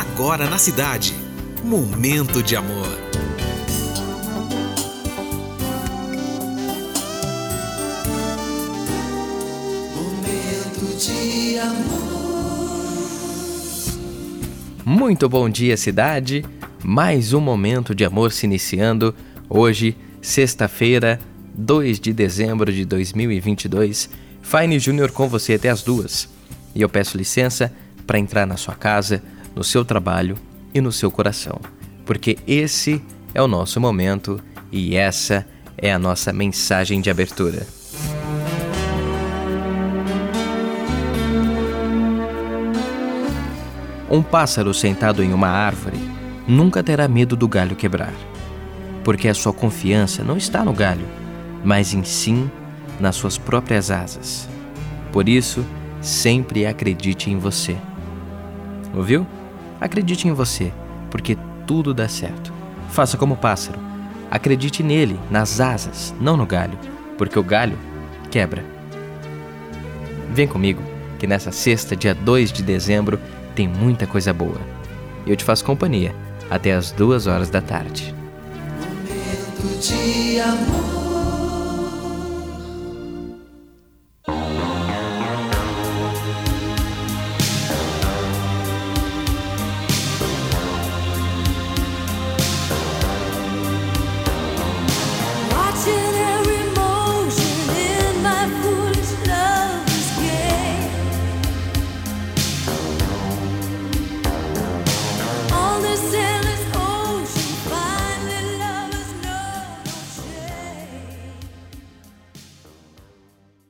Agora na cidade. Momento de amor. Momento de amor. Muito bom dia, cidade. Mais um momento de amor se iniciando. Hoje, sexta-feira, 2 de dezembro de 2022. Fine Júnior com você até as duas. E eu peço licença para entrar na sua casa, no seu trabalho e no seu coração, porque esse é o nosso momento e essa é a nossa mensagem de abertura. Um pássaro sentado em uma árvore nunca terá medo do galho quebrar, porque a sua confiança não está no galho, mas em sim nas suas próprias asas. Por isso, sempre acredite em você. Ouviu? Acredite em você, porque tudo dá certo. Faça como o pássaro. Acredite nele, nas asas, não no galho, porque o galho quebra. Vem comigo, que nessa sexta, dia 2 de dezembro, tem muita coisa boa. Eu te faço companhia até as duas horas da tarde. Momento de amor.